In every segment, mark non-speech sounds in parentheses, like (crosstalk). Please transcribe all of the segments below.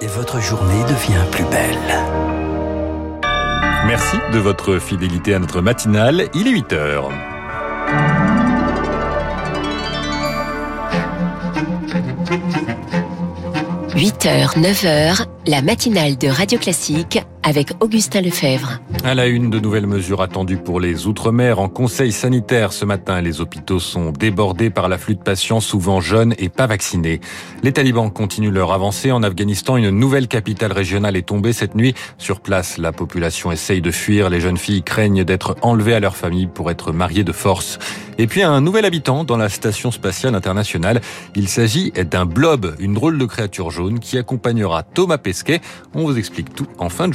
et votre journée devient plus belle. Merci de votre fidélité à notre matinale. Il est 8 heures. 8h, 9h, la matinale de Radio Classique avec Augustin Lefebvre. À la une, de nouvelles mesures attendues pour les Outre-mer. En conseil sanitaire ce matin, les hôpitaux sont débordés par l'afflux de patients souvent jeunes et pas vaccinés. Les talibans continuent leur avancée. En Afghanistan, une nouvelle capitale régionale est tombée cette nuit. Sur place, la population essaye de fuir. Les jeunes filles craignent d'être enlevées à leur famille pour être mariées de force. Et puis un nouvel habitant dans la station spatiale internationale. Il s'agit d'un blob, une drôle de créature jaune qui accompagnera Thomas Pesquet. On vous explique tout en fin de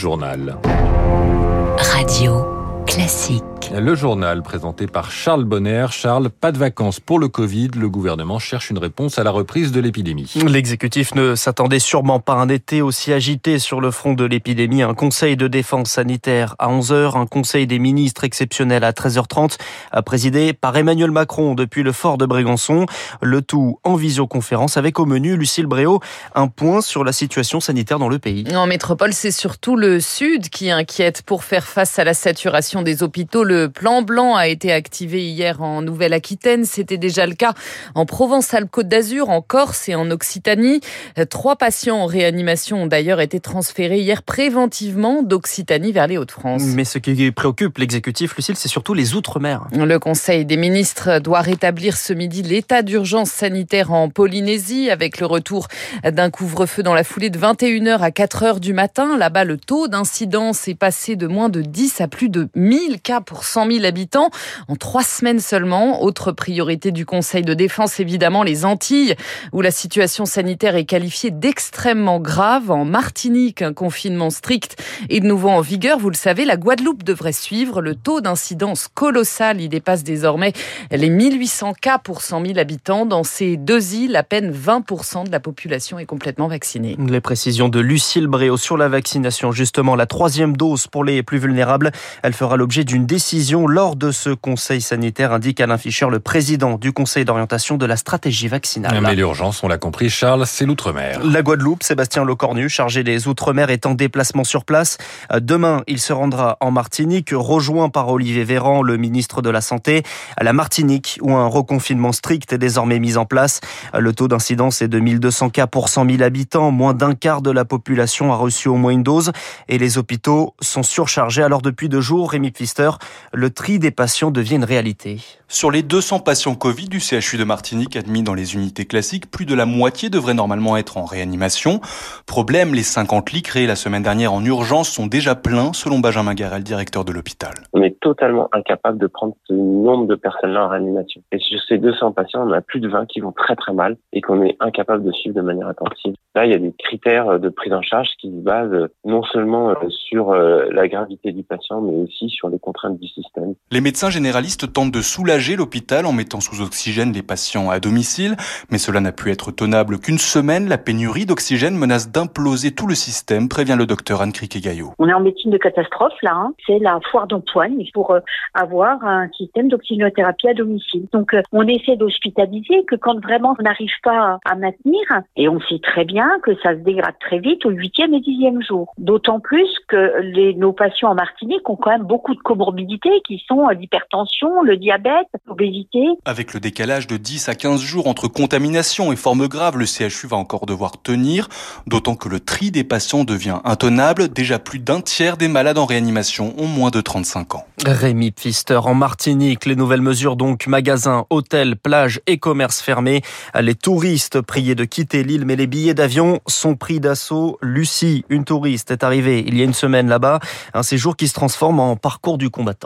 Radio classique. Le journal présenté par Charles Bonner. Charles, pas de vacances pour le Covid. Le gouvernement cherche une réponse à la reprise de l'épidémie. L'exécutif ne s'attendait sûrement pas à un été aussi agité sur le front de l'épidémie. Un conseil de défense sanitaire à 11h, un conseil des ministres exceptionnel à 13h30, présidé par Emmanuel Macron depuis le fort de Brégançon. Le tout en visioconférence avec au menu Lucille Bréau, un point sur la situation sanitaire dans le pays. En métropole, c'est surtout le sud qui inquiète pour faire face à la saturation des hôpitaux. Le plan blanc a été activé hier en Nouvelle-Aquitaine. C'était déjà le cas en Provence-Alpes-Côte d'Azur, en Corse et en Occitanie. Trois patients en réanimation ont d'ailleurs été transférés hier préventivement d'Occitanie vers les Hauts-de-France. Mais ce qui préoccupe l'exécutif, Lucille, c'est surtout les Outre-mer. Le Conseil des ministres doit rétablir ce midi l'état d'urgence sanitaire en Polynésie avec le retour d'un couvre-feu dans la foulée de 21h à 4h du matin. Là-bas, le taux d'incidence est passé de moins de 10 à plus de 1000 cas pour 100 000 habitants en trois semaines seulement. Autre priorité du Conseil de défense, évidemment, les Antilles, où la situation sanitaire est qualifiée d'extrêmement grave. En Martinique, un confinement strict est de nouveau en vigueur. Vous le savez, la Guadeloupe devrait suivre. Le taux d'incidence colossal, il dépasse désormais les 1800 cas pour 100 000 habitants. Dans ces deux îles, à peine 20% de la population est complètement vaccinée. Les précisions de Lucille Bréau sur la vaccination, justement, la troisième dose pour les plus vulnérables, elle fera l'objet d'une décision lors de ce conseil sanitaire, indique Alain Fischer, le président du conseil d'orientation de la stratégie vaccinale. Mais l'urgence, on l'a compris, Charles, c'est l'outre-mer. La Guadeloupe, Sébastien Lecornu, chargé des outre-mer, est en déplacement sur place. Demain, il se rendra en Martinique, rejoint par Olivier Véran, le ministre de la Santé, à la Martinique, où un reconfinement strict est désormais mis en place. Le taux d'incidence est de 1200 cas pour 100 000 habitants. Moins d'un quart de la population a reçu au moins une dose et les hôpitaux sont surchargés. Alors depuis deux jours, Rémi Pfister, le tri des patients devient une réalité. Sur les 200 patients Covid du CHU de Martinique admis dans les unités classiques, plus de la moitié devrait normalement être en réanimation. Problème, les 50 lits créés la semaine dernière en urgence sont déjà pleins, selon Benjamin Garel, directeur de l'hôpital. On est totalement incapable de prendre ce nombre de personnes-là en réanimation. Et sur ces 200 patients, on a plus de 20 qui vont très très mal et qu'on est incapable de suivre de manière attentive. Là, il y a des critères de prise en charge qui se basent non seulement sur la gravité du patient, mais aussi sur les contraintes du système. Les médecins généralistes tentent de soulager l'hôpital en mettant sous oxygène les patients à domicile, mais cela n'a pu être tenable qu'une semaine. La pénurie d'oxygène menace d'imploser tout le système, prévient le docteur Anne Criquet-Gaillot. On est en médecine de catastrophe là, hein. c'est la foire d'Antoine pour avoir un système d'oxygénothérapie à domicile. Donc on essaie d'hospitaliser que quand vraiment on n'arrive pas à maintenir, et on sait très bien que ça se dégrade très vite au huitième et dixième jour. D'autant plus que les, nos patients en Martinique ont quand même beaucoup de comorbidités qui sont l'hypertension, le diabète, l'obésité. Avec le décalage de 10 à 15 jours entre contamination et forme grave, le CHU va encore devoir tenir, d'autant que le tri des patients devient intenable. Déjà plus d'un tiers des malades en réanimation ont moins de 35 ans. Rémi Pfister en Martinique, les nouvelles mesures donc magasins, hôtels, plages et commerces fermés. Les touristes priés de quitter l'île, mais les billets d'avion sont pris d'assaut. Lucie, une touriste, est arrivée il y a une semaine là-bas. Un séjour qui se transforme en parcours du combattant.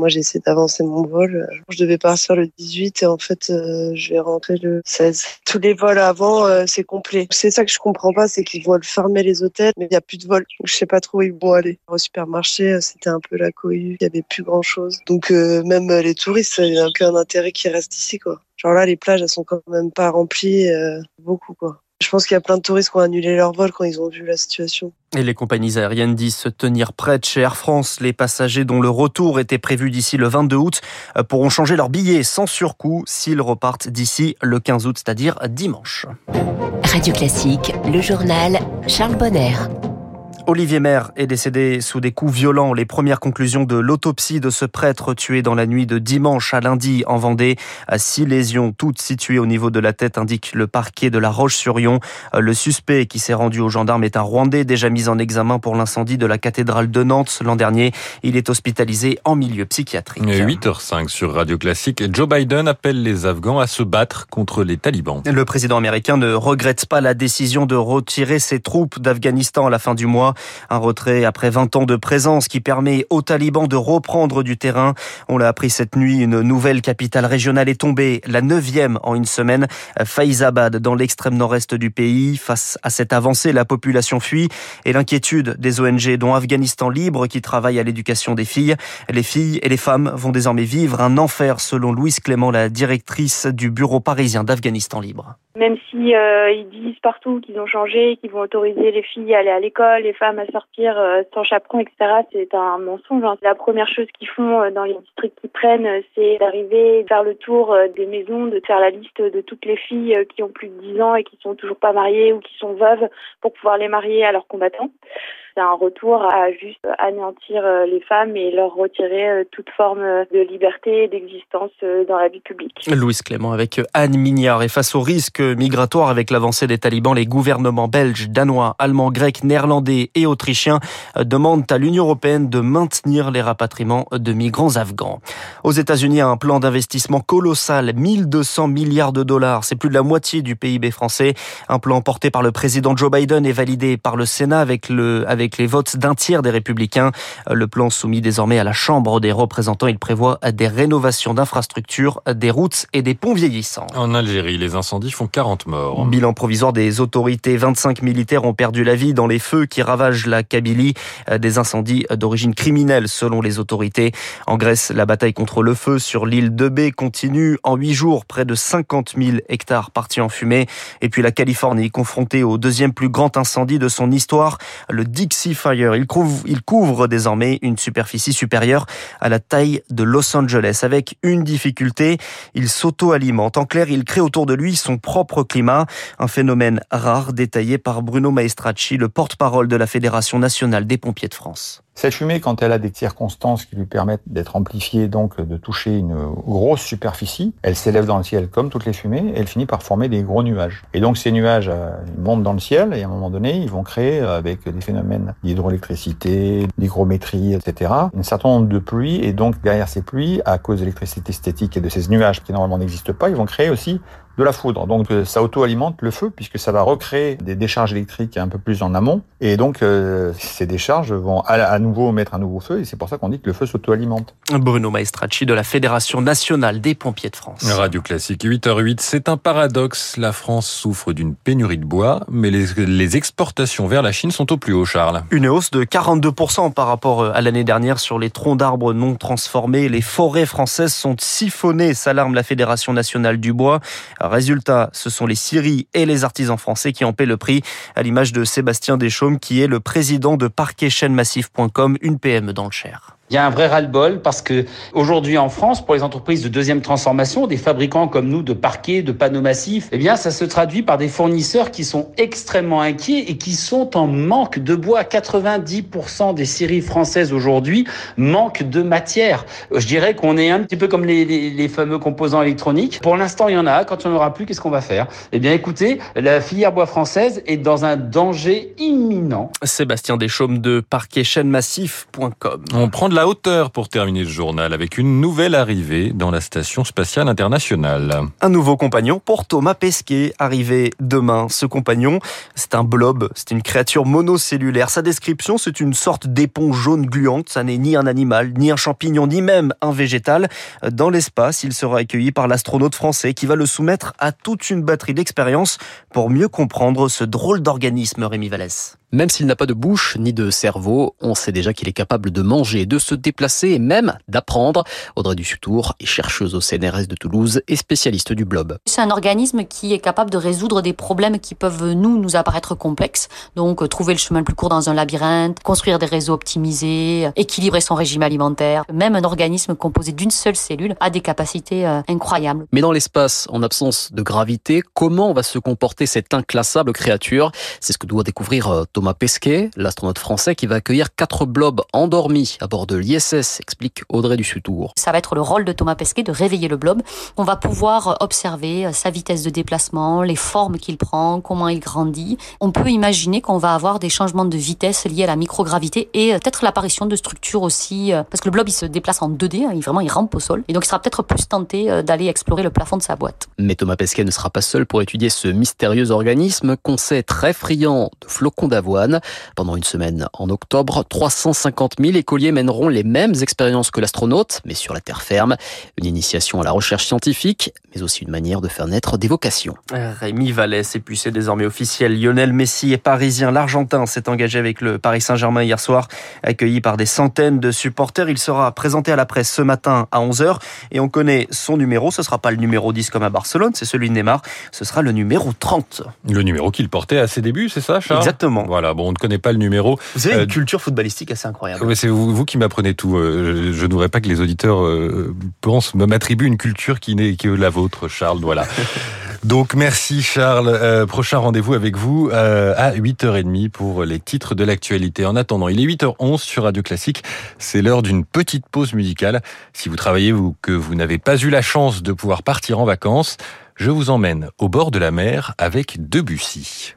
Moi, j'ai essayé d'avancer mon vol. Je devais partir le 18 et en fait, euh, je vais rentrer le 16. Tous les vols avant, euh, c'est complet. C'est ça que je comprends pas, c'est qu'ils veulent fermer les hôtels, mais il y a plus de vols. Je sais pas trop où ils vont aller. Au supermarché, c'était un peu la cohue. Il y avait plus grand chose. Donc, euh, même les touristes, il n'y a aucun intérêt qu'ils restent ici, quoi. Genre là, les plages, elles sont quand même pas remplies, beaucoup, quoi. Je pense qu'il y a plein de touristes qui ont annulé leur vol quand ils ont vu la situation. Et les compagnies aériennes disent se tenir prêtes chez Air France. Les passagers dont le retour était prévu d'ici le 22 août euh, pourront changer leur billet sans surcoût s'ils repartent d'ici le 15 août, c'est-à-dire dimanche. Radio Classique, le journal Charles Bonner. Olivier Maire est décédé sous des coups violents. Les premières conclusions de l'autopsie de ce prêtre tué dans la nuit de dimanche à lundi en Vendée. Six lésions, toutes situées au niveau de la tête, indique le parquet de la Roche-sur-Yon. Le suspect qui s'est rendu aux gendarmes est un Rwandais déjà mis en examen pour l'incendie de la cathédrale de Nantes l'an dernier. Il est hospitalisé en milieu psychiatrique. 8h05 sur Radio Classique. Joe Biden appelle les Afghans à se battre contre les talibans. Le président américain ne regrette pas la décision de retirer ses troupes d'Afghanistan à la fin du mois. Un retrait après 20 ans de présence qui permet aux talibans de reprendre du terrain. On l'a appris cette nuit, une nouvelle capitale régionale est tombée, la neuvième en une semaine, Faizabad, dans l'extrême nord-est du pays. Face à cette avancée, la population fuit et l'inquiétude des ONG, dont Afghanistan Libre, qui travaille à l'éducation des filles. Les filles et les femmes vont désormais vivre un enfer, selon Louise Clément, la directrice du bureau parisien d'Afghanistan Libre. Même si euh, ils disent partout qu'ils ont changé, qu'ils vont autoriser les filles à aller à l'école, les femmes à sortir euh, sans chaperon, etc., c'est un mensonge. Hein. La première chose qu'ils font euh, dans les districts qu'ils prennent, c'est d'arriver, de faire le tour des maisons, de faire la liste de toutes les filles qui ont plus de 10 ans et qui sont toujours pas mariées ou qui sont veuves pour pouvoir les marier à leurs combattants un retour à juste anéantir euh, les femmes et leur retirer euh, toute forme de liberté et d'existence euh, dans la vie publique. Louise Clément avec Anne Mignard. Et face au risque migratoire avec l'avancée des talibans, les gouvernements belges, danois, allemands, grecs, néerlandais et autrichiens demandent à l'Union européenne de maintenir les rapatriements de migrants afghans. Aux États-Unis, un plan d'investissement colossal, 1200 milliards de dollars. C'est plus de la moitié du PIB français. Un plan porté par le président Joe Biden et validé par le Sénat avec le, avec avec les votes d'un tiers des républicains. Le plan soumis désormais à la Chambre des représentants, il prévoit des rénovations d'infrastructures, des routes et des ponts vieillissants. En Algérie, les incendies font 40 morts. Bilan provisoire des autorités, 25 militaires ont perdu la vie dans les feux qui ravagent la Kabylie, des incendies d'origine criminelle selon les autorités. En Grèce, la bataille contre le feu sur l'île de B continue. En huit jours, près de 50 000 hectares partis en fumée. Et puis la Californie, confrontée au deuxième plus grand incendie de son histoire, le Dixie Fire. Il couvre, il couvre désormais une superficie supérieure à la taille de Los Angeles. Avec une difficulté, il s'auto-alimente. En clair, il crée autour de lui son propre climat. Un phénomène rare détaillé par Bruno Maestracci, le porte-parole de la Fédération nationale des pompiers de France. Cette fumée, quand elle a des circonstances qui lui permettent d'être amplifiée, donc de toucher une grosse superficie, elle s'élève dans le ciel comme toutes les fumées et elle finit par former des gros nuages. Et donc ces nuages euh, montent dans le ciel et à un moment donné, ils vont créer, euh, avec des phénomènes d'hydroélectricité, d'hygrométrie, etc., un certain nombre de pluies. Et donc derrière ces pluies, à cause de l'électricité statique et de ces nuages qui normalement n'existent pas, ils vont créer aussi de la foudre. Donc euh, ça auto-alimente le feu puisque ça va recréer des décharges électriques un peu plus en amont. Et donc euh, ces décharges vont à, nouveau mettre un nouveau feu et c'est pour ça qu'on dit que le feu s'auto-alimente. Bruno Maestracci de la Fédération nationale des pompiers de France. Radio Classique 8h08, c'est un paradoxe. La France souffre d'une pénurie de bois, mais les, les exportations vers la Chine sont au plus haut, Charles. Une hausse de 42% par rapport euh, à l'année dernière sur les troncs d'arbres non transformés. Les forêts françaises sont siphonnées, s'alarme la Fédération nationale du bois. Résultat, ce sont les scieries et les artisans français qui en paient le prix, à l'image de Sébastien Deschaumes, qui est le président de parquetchaînemassif.com, une PME dans le Cher. Il y a un vrai ras-le-bol parce que aujourd'hui en France, pour les entreprises de deuxième transformation, des fabricants comme nous de parquets, de panneaux massifs, eh bien, ça se traduit par des fournisseurs qui sont extrêmement inquiets et qui sont en manque de bois. 90% des scieries françaises aujourd'hui manquent de matière. Je dirais qu'on est un petit peu comme les, les, les fameux composants électroniques. Pour l'instant, il y en a. Quand il n'y en aura plus, qu'est-ce qu'on va faire? Eh bien, écoutez, la filière bois française est dans un danger imminent. Sébastien Deschaumes de parquetchaînemassif.com. On prend de la hauteur pour terminer le journal avec une nouvelle arrivée dans la station spatiale internationale. Un nouveau compagnon pour Thomas Pesquet, arrivé demain. Ce compagnon, c'est un blob, c'est une créature monocellulaire. Sa description, c'est une sorte d'éponge jaune gluante. Ça n'est ni un animal, ni un champignon, ni même un végétal. Dans l'espace, il sera accueilli par l'astronaute français qui va le soumettre à toute une batterie d'expériences pour mieux comprendre ce drôle d'organisme, Rémi Vallès. Même s'il n'a pas de bouche ni de cerveau, on sait déjà qu'il est capable de manger de se déplacer et même d'apprendre. Audrey Dussutour est chercheuse au CNRS de Toulouse et spécialiste du blob. C'est un organisme qui est capable de résoudre des problèmes qui peuvent nous nous apparaître complexes. Donc trouver le chemin le plus court dans un labyrinthe, construire des réseaux optimisés, équilibrer son régime alimentaire. Même un organisme composé d'une seule cellule a des capacités euh, incroyables. Mais dans l'espace, en absence de gravité, comment va se comporter cette inclassable créature? C'est ce que doit découvrir euh, Thomas Pesquet, l'astronaute français qui va accueillir quatre blobs endormis à bord de l'ISS, explique Audrey Dussutour. Ça va être le rôle de Thomas Pesquet de réveiller le blob. On va pouvoir observer euh, sa vitesse de déplacement, les formes qu'il prend, comment il grandit. On peut imaginer qu'on va avoir des changements de vitesse liés à la microgravité et peut-être l'apparition de structures aussi, parce que le blob il se déplace en 2D, hein, il, vraiment il rampe au sol, et donc il sera peut-être plus tenté d'aller explorer le plafond de sa boîte. Mais Thomas Pesquet ne sera pas seul pour étudier ce mystérieux organisme qu'on sait très friand de flocons d'avoine. Pendant une semaine en octobre, 350 000 écoliers mèneront les mêmes expériences que l'astronaute, mais sur la terre ferme. Une initiation à la recherche scientifique, mais aussi une manière de faire naître des vocations. Rémi Vallès, et puis c'est désormais officiel. Lionel Messi est parisien. L'Argentin s'est engagé avec le Paris Saint-Germain hier soir, accueilli par des centaines de supporters. Il sera présenté à la presse ce matin à 11h et on connaît son numéro. Ce sera pas le numéro 10 comme à Barcelone, c'est celui de Neymar. Ce sera le numéro 30. Le numéro qu'il portait à ses débuts, c'est ça, Charles? Exactement. Voilà, bon, on ne connaît pas le numéro. Vous avez une culture footballistique assez incroyable. C'est vous, vous, qui m'apprenez tout. Euh, je ne voudrais pas que les auditeurs euh, pensent, m'attribuent une culture qui n'est que la vôtre, Charles. Voilà. (laughs) Donc merci Charles. Euh, prochain rendez-vous avec vous euh, à 8h30 pour les titres de l'actualité. En attendant, il est 8h11 sur Radio Classique. C'est l'heure d'une petite pause musicale. Si vous travaillez ou que vous n'avez pas eu la chance de pouvoir partir en vacances, je vous emmène au bord de la mer avec Debussy.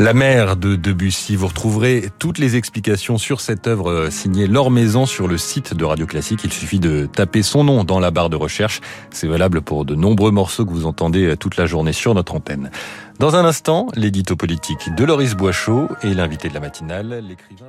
La mer de Debussy. Vous retrouverez toutes les explications sur cette œuvre signée Laure Maison sur le site de Radio Classique. Il suffit de taper son nom dans la barre de recherche. C'est valable pour de nombreux morceaux que vous entendez toute la journée sur notre antenne. Dans un instant, l'édito politique de Loris Boichot et l'invité de la matinale, l'écrivain